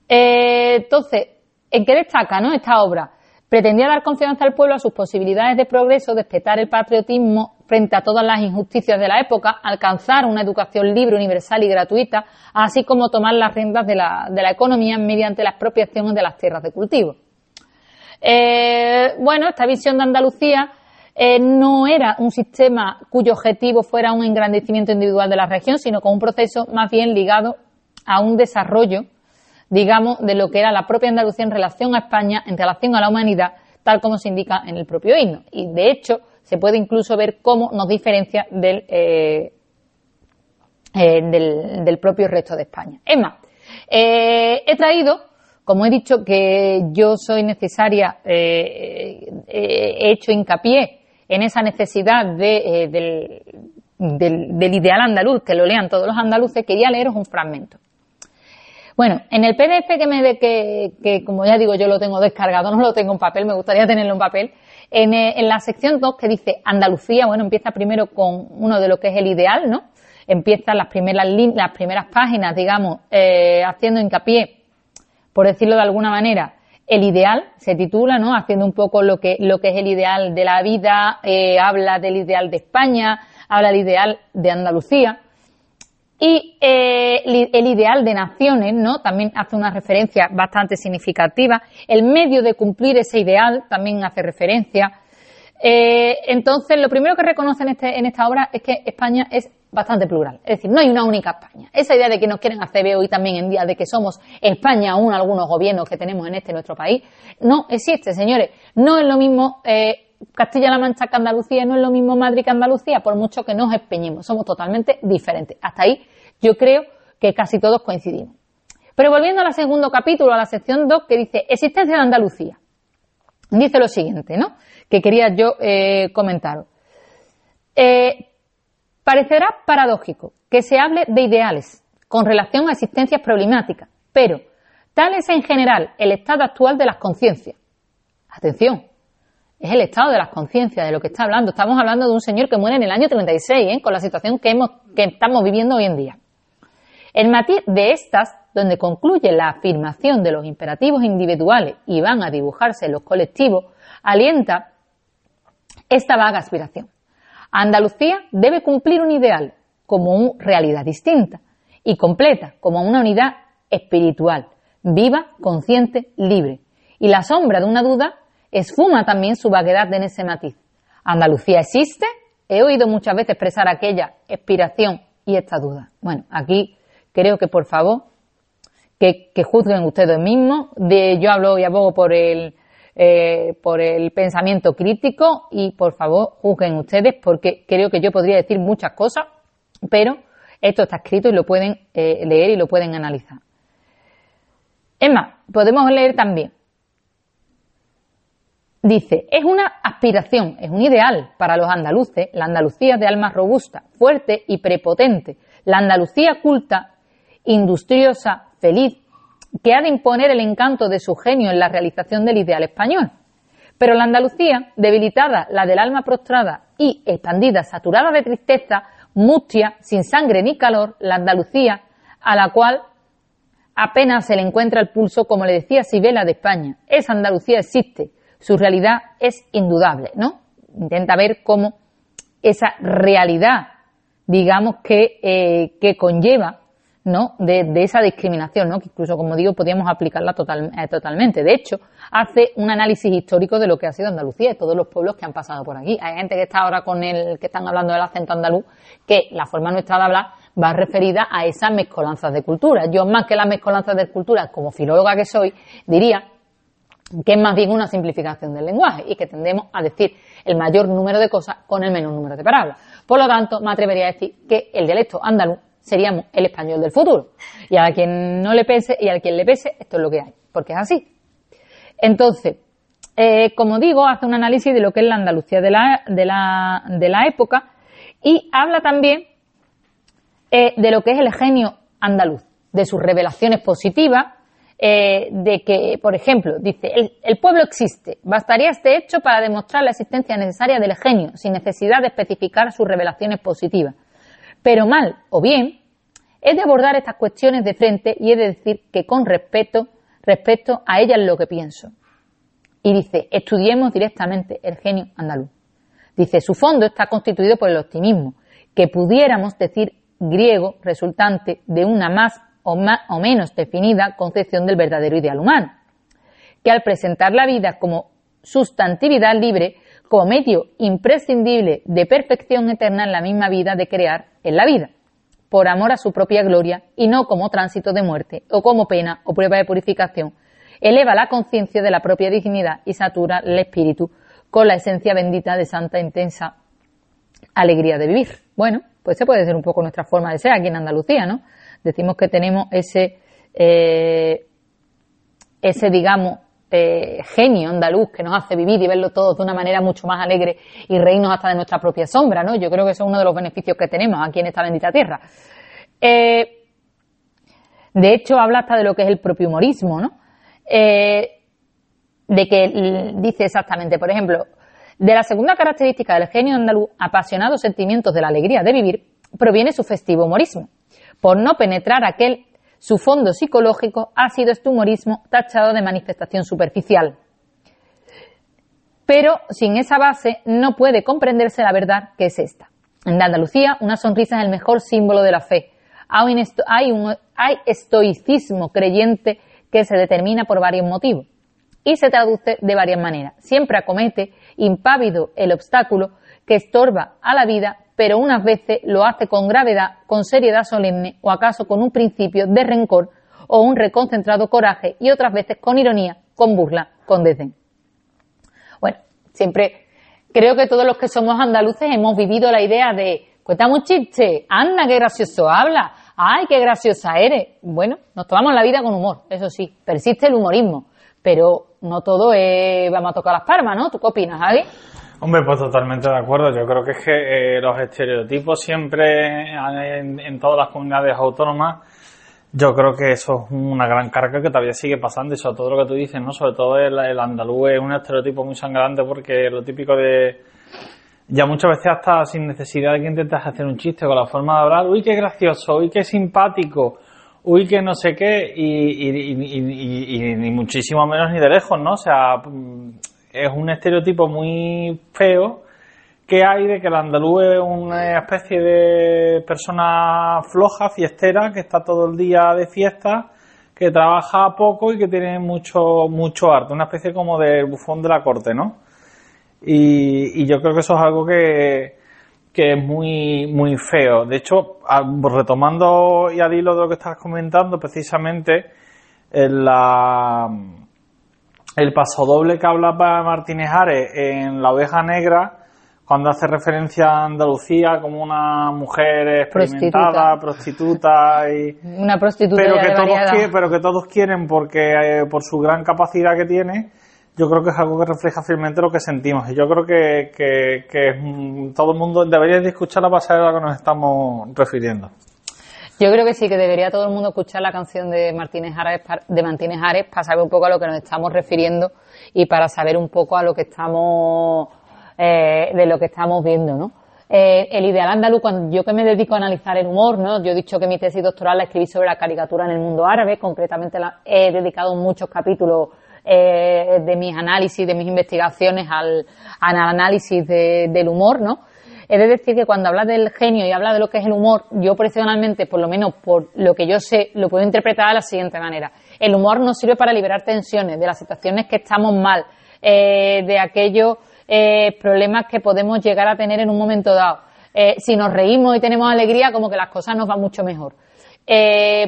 Eh, entonces, ¿En qué destaca ¿no? esta obra? Pretendía dar confianza al pueblo a sus posibilidades de progreso, despertar el patriotismo frente a todas las injusticias de la época, alcanzar una educación libre, universal y gratuita, así como tomar las riendas de la, de la economía mediante la expropiación de las tierras de cultivo. Eh, bueno, esta visión de Andalucía eh, no era un sistema cuyo objetivo fuera un engrandecimiento individual de la región, sino con un proceso más bien ligado a un desarrollo, digamos, de lo que era la propia Andalucía en relación a España, en relación a la humanidad, tal como se indica en el propio himno. Y de hecho, se puede incluso ver cómo nos diferencia del, eh, del, propio resto de España. Es más, he traído como he dicho que yo soy necesaria, eh, eh, he hecho hincapié en esa necesidad eh, del, ideal andaluz, que lo lean todos los andaluces, quería leeros un fragmento. Bueno, en el PDF que me de que, como ya digo, yo lo tengo descargado, no lo tengo en papel, me gustaría tenerlo en papel. En, la sección 2 que dice Andalucía, bueno, empieza primero con uno de lo que es el ideal, ¿no? Empieza las primeras, las primeras páginas, digamos, haciendo hincapié por decirlo de alguna manera, el ideal, se titula, ¿no? Haciendo un poco lo que, lo que es el ideal de la vida, eh, habla del ideal de España, habla del ideal de Andalucía. Y eh, el ideal de naciones, ¿no? También hace una referencia bastante significativa. El medio de cumplir ese ideal también hace referencia. Eh, entonces, lo primero que reconoce este, en esta obra es que España es bastante plural. Es decir, no hay una única España. Esa idea de que nos quieren hacer ver hoy también en día de que somos España aún algunos gobiernos que tenemos en este nuestro país, no existe, señores. No es lo mismo eh, Castilla-La Mancha que Andalucía, no es lo mismo Madrid que Andalucía, por mucho que nos empeñemos. Somos totalmente diferentes. Hasta ahí yo creo que casi todos coincidimos. Pero volviendo al segundo capítulo, a la sección 2, que dice existencia de Andalucía. Dice lo siguiente, ¿no? Que quería yo eh, comentaros. Eh, Parecerá paradójico que se hable de ideales con relación a existencias problemáticas, pero tal es en general el estado actual de las conciencias. Atención, es el estado de las conciencias de lo que está hablando. Estamos hablando de un señor que muere en el año 36, ¿eh? con la situación que, que estamos viviendo hoy en día. El matiz de estas, donde concluye la afirmación de los imperativos individuales y van a dibujarse los colectivos, alienta esta vaga aspiración. Andalucía debe cumplir un ideal como una realidad distinta y completa, como una unidad espiritual, viva, consciente, libre. Y la sombra de una duda esfuma también su vaguedad en ese matiz. ¿Andalucía existe? He oído muchas veces expresar aquella expiración y esta duda. Bueno, aquí creo que por favor que, que juzguen ustedes mismos. De, yo hablo y abogo por el eh, por el pensamiento crítico y por favor juzguen ustedes porque creo que yo podría decir muchas cosas, pero esto está escrito y lo pueden eh, leer y lo pueden analizar. Es más, podemos leer también. Dice, es una aspiración, es un ideal para los andaluces, la Andalucía de alma robusta, fuerte y prepotente, la Andalucía culta, industriosa, feliz, que ha de imponer el encanto de su genio en la realización del ideal español. Pero la Andalucía, debilitada, la del alma prostrada y expandida, saturada de tristeza, mustia, sin sangre ni calor, la Andalucía, a la cual apenas se le encuentra el pulso, como le decía Sibela de España. Esa Andalucía existe, su realidad es indudable, ¿no? Intenta ver cómo esa realidad, digamos, que, eh, que conlleva ¿no? De, esa discriminación, ¿no? que incluso, como digo, podríamos aplicarla total, eh, totalmente. De hecho, hace un análisis histórico de lo que ha sido Andalucía y todos los pueblos que han pasado por aquí. Hay gente que está ahora con el que están hablando del acento andaluz, que la forma nuestra de hablar va referida a esas mezcolanzas de cultura. Yo, más que las mezcolanzas de cultura, como filóloga que soy, diría que es más bien una simplificación del lenguaje y que tendemos a decir el mayor número de cosas con el menor número de palabras. Por lo tanto, me atrevería a decir que el dialecto andaluz seríamos el español del futuro. Y a quien no le pese y a quien le pese, esto es lo que hay, porque es así. Entonces, eh, como digo, hace un análisis de lo que es la Andalucía de la, de la, de la época y habla también eh, de lo que es el genio andaluz, de sus revelaciones positivas, eh, de que, por ejemplo, dice, el, pueblo existe, bastaría este hecho para demostrar la existencia necesaria del genio, sin necesidad de especificar sus revelaciones positivas. Pero mal o bien, es de abordar estas cuestiones de frente y es de decir que con respeto respecto a ella es lo que pienso. Y dice, estudiemos directamente el genio andaluz. Dice, su fondo está constituido por el optimismo, que pudiéramos decir griego resultante de una más o, más o menos definida concepción del verdadero ideal humano, que al presentar la vida como sustantividad libre, como medio imprescindible de perfección eterna en la misma vida de crear en la vida, por amor a su propia gloria y no como tránsito de muerte o como pena o prueba de purificación, eleva la conciencia de la propia dignidad y satura el espíritu con la esencia bendita de santa intensa alegría de vivir. Bueno, pues se puede ser un poco nuestra forma de ser aquí en Andalucía, ¿no? Decimos que tenemos ese, eh, ese digamos, eh, genio andaluz que nos hace vivir y verlo todo de una manera mucho más alegre y reírnos hasta de nuestra propia sombra, ¿no? Yo creo que eso es uno de los beneficios que tenemos aquí en esta bendita tierra. Eh, de hecho, habla hasta de lo que es el propio humorismo, ¿no? de que dice exactamente, por ejemplo, de la segunda característica del genio andaluz, apasionados sentimientos de la alegría de vivir, proviene su festivo humorismo. Por no penetrar aquel su fondo psicológico, ha sido este humorismo tachado de manifestación superficial. Pero sin esa base no puede comprenderse la verdad que es esta. En Andalucía, una sonrisa es el mejor símbolo de la fe. Hay, hay estoicismo creyente que se determina por varios motivos y se traduce de varias maneras. Siempre acomete impávido el obstáculo que estorba a la vida, pero unas veces lo hace con gravedad, con seriedad solemne o acaso con un principio de rencor o un reconcentrado coraje y otras veces con ironía, con burla, con desdén. Bueno, siempre creo que todos los que somos andaluces hemos vivido la idea de cuéntame un chiste, anda, qué gracioso habla, ay, qué graciosa eres. Bueno, nos tomamos la vida con humor, eso sí, persiste el humorismo, pero no todo es vamos a tocar las palmas, ¿no? ¿Tú qué opinas, Javi? Hombre, pues totalmente de acuerdo. Yo creo que es que eh, los estereotipos siempre en, todas las comunidades autónomas, yo creo que eso es una gran carga que todavía sigue pasando y sobre todo lo que tú dices, ¿no? Sobre todo el, andaluz es un estereotipo muy sangrante porque lo típico de ya muchas veces hasta sin necesidad de que intentes hacer un chiste con la forma de hablar, uy, qué gracioso, uy, qué simpático, uy, que no sé qué, y, ni muchísimo menos ni de lejos, ¿no? O sea, es un estereotipo muy feo que hay de que el andaluz es una especie de persona floja, fiestera, que está todo el día de fiesta, que trabaja poco y que tiene mucho, mucho arte, una especie como de bufón de la corte, ¿no? Y, y yo creo que eso es algo que, que es muy, muy feo. De hecho, retomando y al hilo de lo que estás comentando, precisamente en la, el pasodoble que hablaba Martínez Ares en La Oveja Negra, cuando hace referencia a Andalucía como una mujer experimentada, prostituta, y una prostituta pero que todos pero que todos quieren porque eh, por su gran capacidad que tiene yo creo que es algo que refleja fielmente lo que sentimos. Y yo creo que, que, todo el mundo debería de escucharla para saber a lo que nos estamos refiriendo. Yo creo que sí, que debería todo el mundo escuchar la canción de Martínez Ares, de Martínez Ares para saber un poco a lo que nos estamos refiriendo y para saber un poco a lo que estamos, eh, de lo que estamos viendo, ¿no? Eh, el ideal andaluz, cuando yo que me dedico a analizar el humor, ¿no? Yo he dicho que mi tesis doctoral la escribí sobre la caricatura en el mundo árabe, concretamente la, he dedicado muchos capítulos eh, de mis análisis, de mis investigaciones al, análisis del humor, ¿no? He de decir que cuando habla del genio y habla de lo que es el humor, yo personalmente, por lo menos por lo que yo sé, lo puedo interpretar de la siguiente manera. El humor nos sirve para liberar tensiones de las situaciones que estamos mal, eh, de aquellos eh, problemas que podemos llegar a tener en un momento dado. si nos reímos y tenemos alegría, como que las cosas nos van mucho mejor.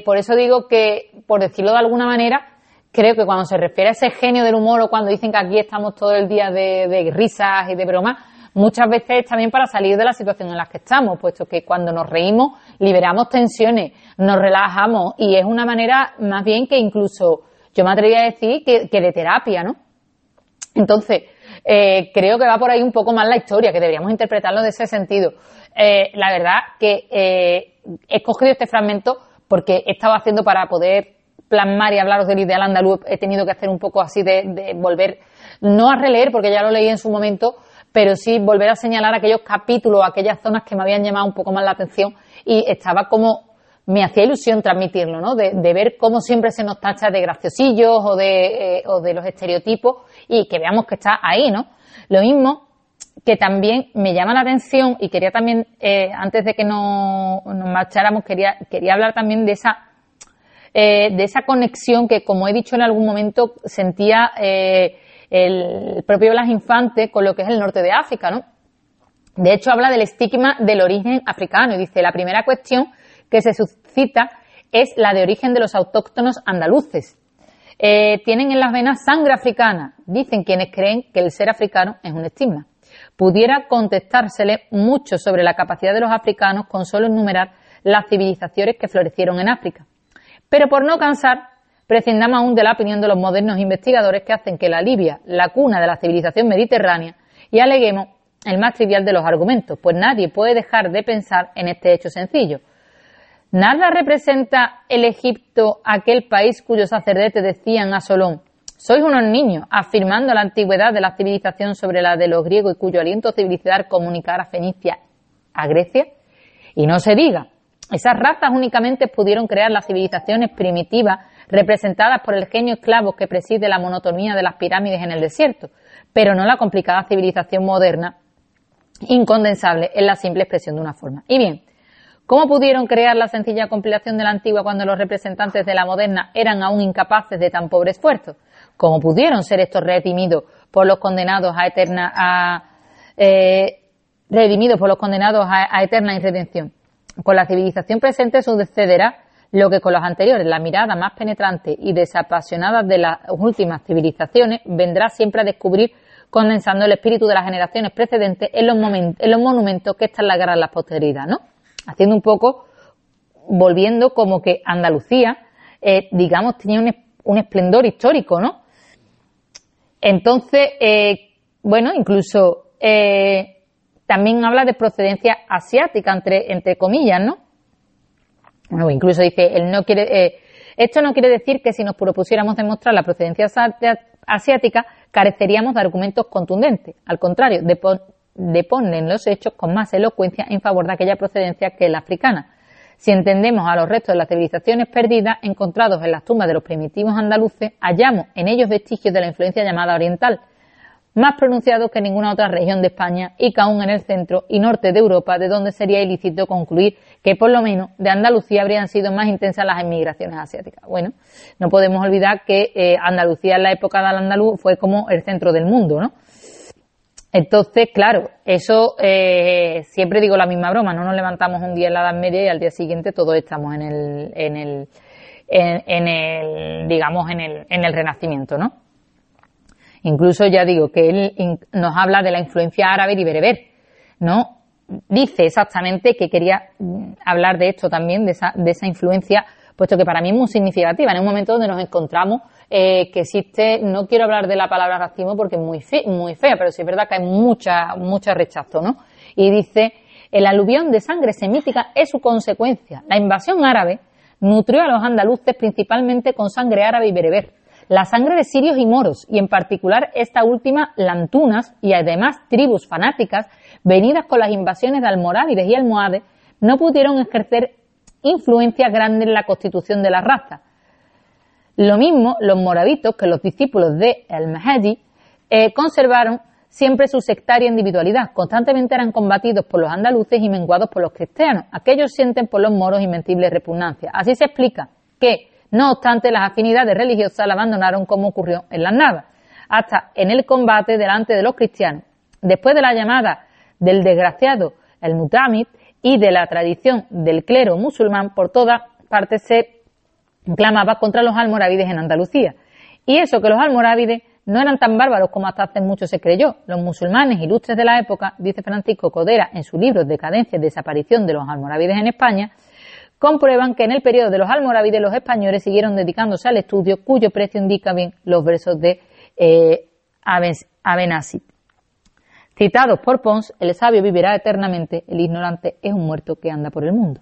por eso digo que, por decirlo de alguna manera, creo que cuando se refiere a ese genio del humor o cuando dicen que aquí estamos todo el día de, risas y de bromas, muchas veces es también para salir de la situación en la que estamos, puesto que cuando nos reímos liberamos tensiones, nos relajamos y es una manera más bien que incluso yo me atrevería a decir que, de terapia, ¿no? Entonces, eh, creo que va por ahí un poco más la historia, que deberíamos interpretarlo de ese sentido. Eh, la verdad que eh, he escogido este fragmento porque he estado haciendo para poder plasmar y hablaros del ideal andaluz, he tenido que hacer un poco así de, volver, no a releer porque ya lo leí en su momento, pero sí volver a señalar aquellos capítulos, aquellas zonas que me habían llamado un poco más la atención y estaba como me hacía ilusión transmitirlo, ¿no? De, ver cómo siempre se nos tacha de graciosillos o de, eh, o de los estereotipos y que veamos que está ahí, ¿no? Lo mismo que también me llama la atención y quería también, eh, antes de que nos, marcháramos, quería, quería hablar también de esa, eh, de esa conexión que, como he dicho en algún momento, sentía eh, el propio Blas Infante con lo que es el norte de África, ¿no? De hecho, habla del estigma del origen africano y dice, la primera cuestión que se suscita es la de origen de los autóctonos andaluces. tienen en las venas sangre africana, dicen quienes creen que el ser africano es un estigma pudiera contestársele mucho sobre la capacidad de los africanos con solo enumerar las civilizaciones que florecieron en África. Pero por no cansar, prescindamos aún de la opinión de los modernos investigadores que hacen que la Libia, la cuna de la civilización mediterránea, y aleguemos el más trivial de los argumentos, pues nadie puede dejar de pensar en este hecho sencillo. Nada representa el Egipto aquel país cuyos sacerdotes decían a Solón, sois unos niños, afirmando la antigüedad de la civilización sobre la de los griegos y cuyo aliento civilizacional comunicara a Fenicia a Grecia. Y no se diga, esas razas únicamente pudieron crear las civilizaciones primitivas representadas por el genio esclavo que preside la monotonía de las pirámides en el desierto, pero no la complicada civilización moderna incondensable en la simple expresión de una forma. Y bien, ¿Cómo pudieron crear la sencilla compilación de la antigua cuando los representantes de la moderna eran aún incapaces de tan pobre esfuerzo? ¿Cómo pudieron ser estos redimidos por los condenados a eterna, a, eh, redimidos por los condenados a, eterna irredención? Con la civilización presente sucederá lo que con los anteriores, la mirada más penetrante y desapasionada de las últimas civilizaciones vendrá siempre a descubrir condensando el espíritu de las generaciones precedentes en los, en los monumentos que están la posteridad, ¿no? Haciendo un poco, volviendo como que Andalucía, eh, digamos, tenía un, un esplendor histórico, ¿no? Entonces, eh, bueno, incluso eh, también habla de procedencia asiática, entre, entre comillas, ¿no? Bueno, incluso dice, él no quiere, eh, esto no quiere decir que si nos propusiéramos demostrar la procedencia asiática, careceríamos de argumentos contundentes. Al contrario, deponen los hechos con más elocuencia en favor de aquella procedencia que la africana. Si entendemos a los restos de las civilizaciones perdidas encontrados en las tumbas de los primitivos andaluces, hallamos en ellos vestigios de la influencia llamada oriental, más pronunciados que en ninguna otra región de España y que aún en el centro y norte de Europa, de donde sería ilícito concluir que por lo menos de Andalucía habrían sido más intensas las emigraciones asiáticas. Bueno, no podemos olvidar que eh, Andalucía en la época del andaluz fue como el centro del mundo, ¿no? Entonces, claro, eso eh, siempre digo la misma broma, no nos levantamos un día en la Edad Media y al día siguiente todos estamos en el, en el, en, el digamos, en el, en el Renacimiento, ¿no? Incluso ya digo que él nos habla de la influencia árabe y bereber, ¿no? Dice exactamente que quería mm, hablar de esto también, de esa, de esa influencia, puesto que para mí es muy significativa, en un momento donde nos encontramos eh, que existe, no quiero hablar de la palabra racismo porque es muy, muy fea, pero sí es verdad que hay mucha, mucho rechazo, ¿no? Y dice, el aluvión de sangre semítica es su consecuencia. La invasión árabe nutrió a los andaluces principalmente con sangre árabe y bereber. La sangre de sirios y moros, y en particular esta última, lantunas y además tribus fanáticas, venidas con las invasiones de almorávides y almohades, no pudieron ejercer influencia grande en la constitución de la raza, lo mismo los moravitos que los discípulos de El-Mahdi eh, conservaron siempre su sectaria individualidad. Constantemente eran combatidos por los andaluces y menguados por los cristianos. Aquellos sienten por los moros invencible repugnancia. Así se explica que, no obstante, las afinidades religiosas la abandonaron como ocurrió en las Navas, hasta en el combate delante de los cristianos. Después de la llamada del desgraciado el Mutamid y de la tradición del clero musulmán, por todas partes se clamaba contra los almorávides en Andalucía. Y eso que los almorávides no eran tan bárbaros como hasta hace mucho se creyó. Los musulmanes ilustres de la época, dice Francisco Codera en su libro Decadencia y desaparición de los almorávides en España, comprueban que en el periodo de los almorávides los españoles siguieron dedicándose al estudio, cuyo precio indica bien los versos de eh. Citados por Pons, el sabio vivirá eternamente, el ignorante es un muerto que anda por el mundo.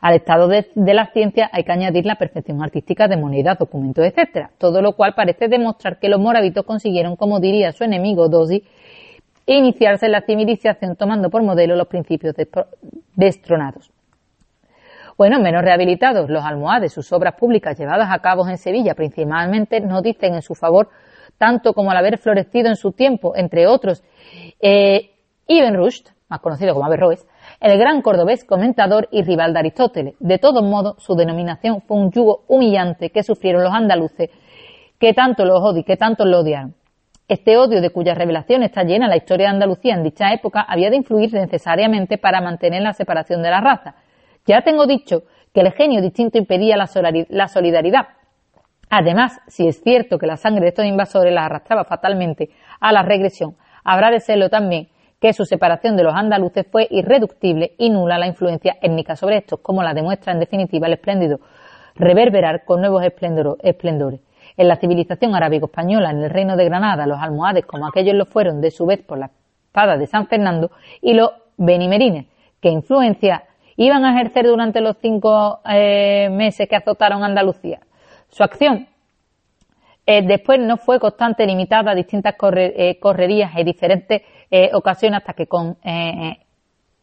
Al estado de, la ciencia hay que añadir la perfección artística de monedas, documentos, etcétera, todo lo cual parece demostrar que los moravitos consiguieron, como diría su enemigo Dosi, iniciarse en la civilización tomando por modelo los principios destronados. Bueno, menos rehabilitados, los almohades, sus obras públicas llevadas a cabo en Sevilla principalmente, no dicen en su favor tanto como al haber florecido en su tiempo, entre otros, eh, Ibn Rushd, más conocido como Averroes, el gran cordobés comentador y rival de Aristóteles. De todos modos, su denominación fue un yugo humillante que sufrieron los andaluces, que tanto los odian, que tanto lo odiaron. Este odio de cuya revelación está llena la historia de Andalucía en dicha época había de influir necesariamente para mantener la separación de la raza. Ya tengo dicho que el genio distinto impedía la solidaridad. Además, si es cierto que la sangre de estos invasores la arrastraba fatalmente a la regresión, habrá de serlo también que su separación de los andaluces fue irreductible y nula la influencia étnica sobre estos, como la demuestra en definitiva el espléndido reverberar con nuevos esplendores. En la civilización arábigo-española, en el reino de Granada, los almohades, como aquellos lo fueron de su vez por la espada de San Fernando, y los benimerines, que influencia iban a ejercer durante los cinco eh, meses que azotaron Andalucía. Su acción eh, después no fue constante, limitada a distintas eh, correrías y diferentes eh, ocasiones hasta que, con,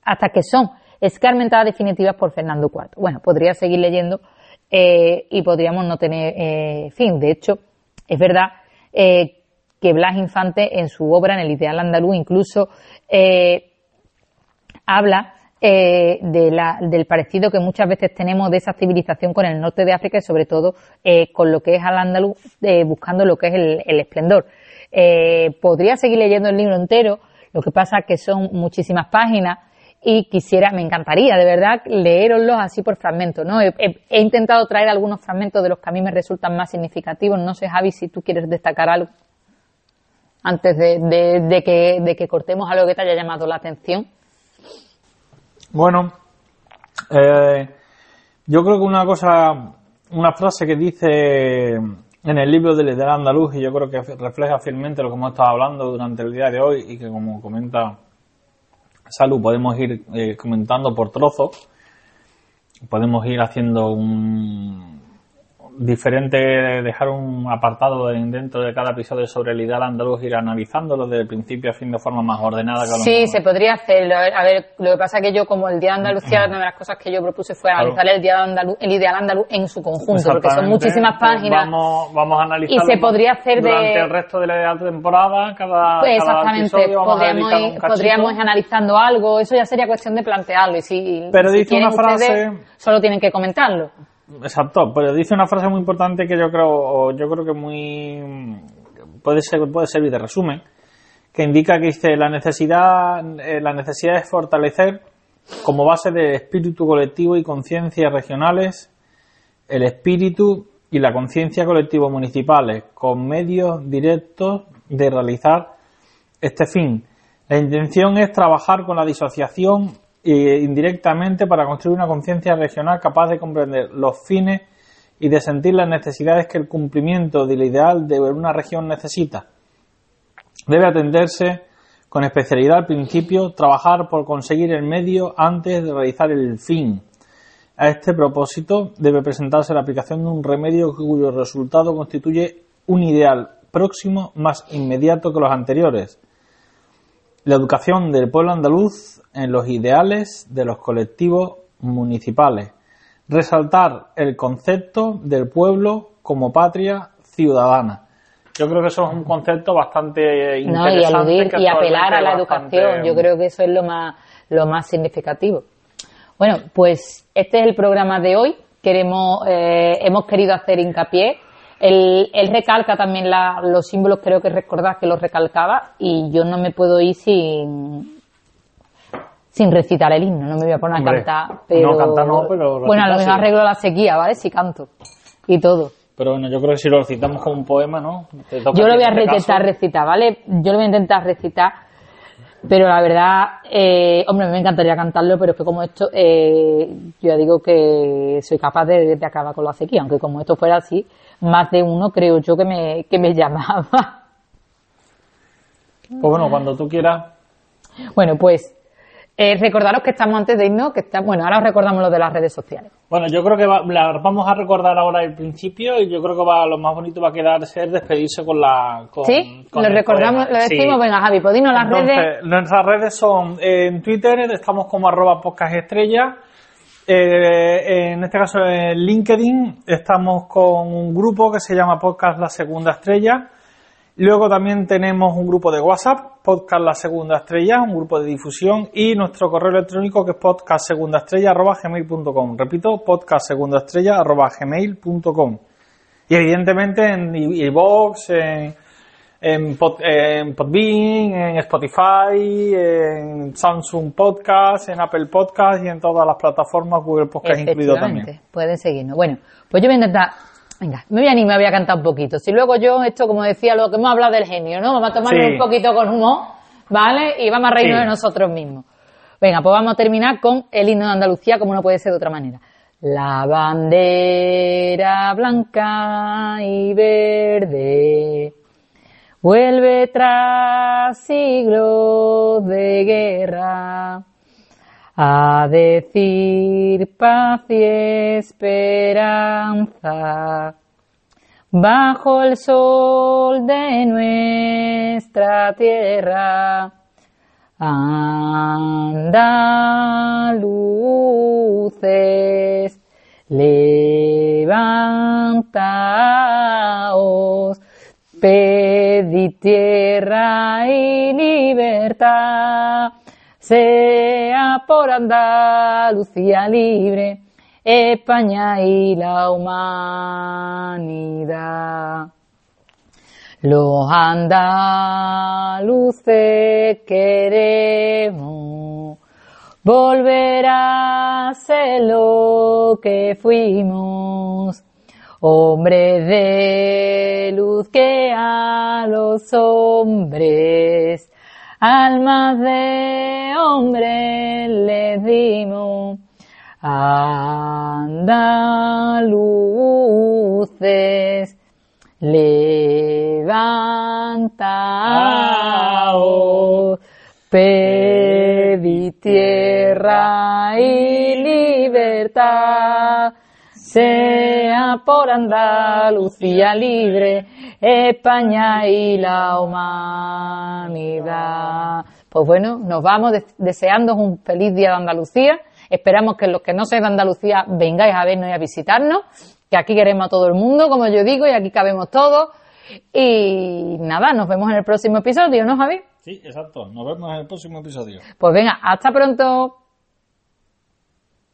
hasta que son escarmentadas definitivas por Fernando IV. Bueno, podría seguir leyendo y podríamos no tener fin. De hecho, es verdad que Blas Infante en su obra, en el ideal andaluz, incluso habla eh, de la, del parecido que muchas veces tenemos de esa civilización con el norte de África y sobre todo eh, con lo que es al andaluz, eh, buscando lo que es el, esplendor. podría seguir leyendo el libro entero, lo que pasa que son muchísimas páginas y quisiera, me encantaría de verdad leeroslos así por fragmentos, ¿no? He, intentado traer algunos fragmentos de los que a mí me resultan más significativos. No sé, Javi, si tú quieres destacar algo antes de, que, de que cortemos algo que te haya llamado la atención. Bueno, eh, yo creo que una cosa, una frase que dice en el libro del, del andaluz, y yo creo que refleja fielmente lo que hemos estado hablando durante el día de hoy, y que como comenta Salud, podemos ir eh, comentando por trozos, podemos ir haciendo un, diferente dejar un apartado dentro de cada episodio sobre el ideal andaluz, ir analizándolo desde el principio a fin de forma más ordenada. Que sí, se podría hacer. A ver, lo que pasa es que yo, como el Día de Andalucía, una de las cosas que yo propuse fue analizar el, día andaluz, el ideal andaluz en su conjunto, porque son muchísimas pues páginas. Vamos, vamos a analizar. Y se podría hacer durante el resto de la temporada, cada. Pues exactamente, podríamos, ir, podríamos ir analizando algo, eso ya sería cuestión de plantearlo. Y si, Pero dice una frase. Solo tienen que comentarlo. Exacto, pero dice una frase muy importante que yo creo, yo creo que muy puede ser, puede servir de resumen, que indica que dice la necesidad, eh, la necesidad es fortalecer como base de espíritu colectivo y conciencias regionales el espíritu y la conciencia colectivo municipales con medios directos de realizar este fin. La intención es trabajar con la disociación indirectamente para construir una conciencia regional capaz de comprender los fines y de sentir las necesidades que el cumplimiento del ideal de una región necesita. Debe atenderse con especialidad al principio, trabajar por conseguir el medio antes de realizar el fin. A este propósito debe presentarse la aplicación de un remedio cuyo resultado constituye un ideal próximo más inmediato que los anteriores. La educación del pueblo andaluz en los ideales de los colectivos municipales. Resaltar el concepto del pueblo como patria ciudadana. Yo creo que eso es un concepto bastante interesante. y y apelar a la educación. Yo creo que eso es lo más, lo más significativo. Bueno, pues este es el programa de hoy. Queremos, eh, hemos querido hacer hincapié. Él, recalca también los símbolos, creo que recordad que los recalcaba, y yo no me puedo ir sin, sin recitar el himno, no me voy a poner a cantar, pero... No, cantar no, pero... Bueno, a lo mejor arreglo la sequía, ¿vale? Si canto. Y todo. Pero bueno, yo creo que si lo recitamos como un poema, ¿no? Yo lo voy a este intentar recitar, ¿vale? Yo lo voy a intentar recitar, pero la verdad, eh, hombre, me encantaría cantarlo, pero es que como esto, eh, yo ya digo que soy capaz de, de, acabar con la sequía, aunque como esto fuera así, más de uno creo yo que me, que me [LAUGHS] llamaba. Pues bueno, cuando tú quieras. Bueno, pues eh, recordaros que estamos antes de irnos, que está, bueno, ahora os recordamos lo de las redes sociales. Bueno, yo creo que vamos a recordar ahora el principio y yo creo que va, lo más bonito va a quedar ser despedirse con la. Con, sí, lo recordamos, lo decimos, venga Javi, pues las redes. Nuestras redes son en Twitter, estamos como arroba podcast estrella, Eh, en este caso en LinkedIn estamos con un grupo que se llama Podcast La Segunda Estrella. Luego también tenemos un grupo de WhatsApp, Podcast La Segunda Estrella, un grupo de difusión y nuestro correo electrónico que es podcastsegundaestrella.gmail.com. Repito, podcastsegundaestrella.gmail.com. Y evidentemente en iVoox, en, en, Pod, en Podbean, en Spotify, en Samsung Podcast, en Apple Podcast y en todas las plataformas Google Podcast incluido también. Pueden seguirnos. Bueno, pues yo voy a intentar Venga, me voy a animar, voy a cantar un poquito. Si luego yo, esto como decía, lo que hemos hablado del genio, ¿no? Vamos a tomarlo un poquito con humor, ¿vale? Y vamos a reírnos de nosotros mismos. Venga, pues vamos a terminar con el himno de Andalucía, como no puede ser de otra manera. La bandera blanca y verde vuelve tras siglos de guerra a decir paz y esperanza bajo el sol de nuestra tierra. Andaluces, levantaos, pedid tierra y libertad sea por Andalucía libre, España y la humanidad. Los andaluces queremos volver a ser lo que fuimos, hombres de luz que a los hombres almas de hombre les dimos. Andaluces, levantaos, pedí tierra y libertad, sea por Andalucía libre España y la humanidad. Pues bueno, nos vamos deseando un feliz día de Andalucía. Esperamos que los que no sean de Andalucía vengáis a vernos y a visitarnos, que aquí queremos a todo el mundo, como yo digo, y aquí cabemos todos. Y nada, nos vemos en el próximo episodio, ¿no, Javi? Sí, exacto. Nos vemos en el próximo episodio. Pues venga, hasta pronto.